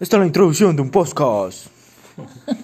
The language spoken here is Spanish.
Esta es la introducción de un podcast.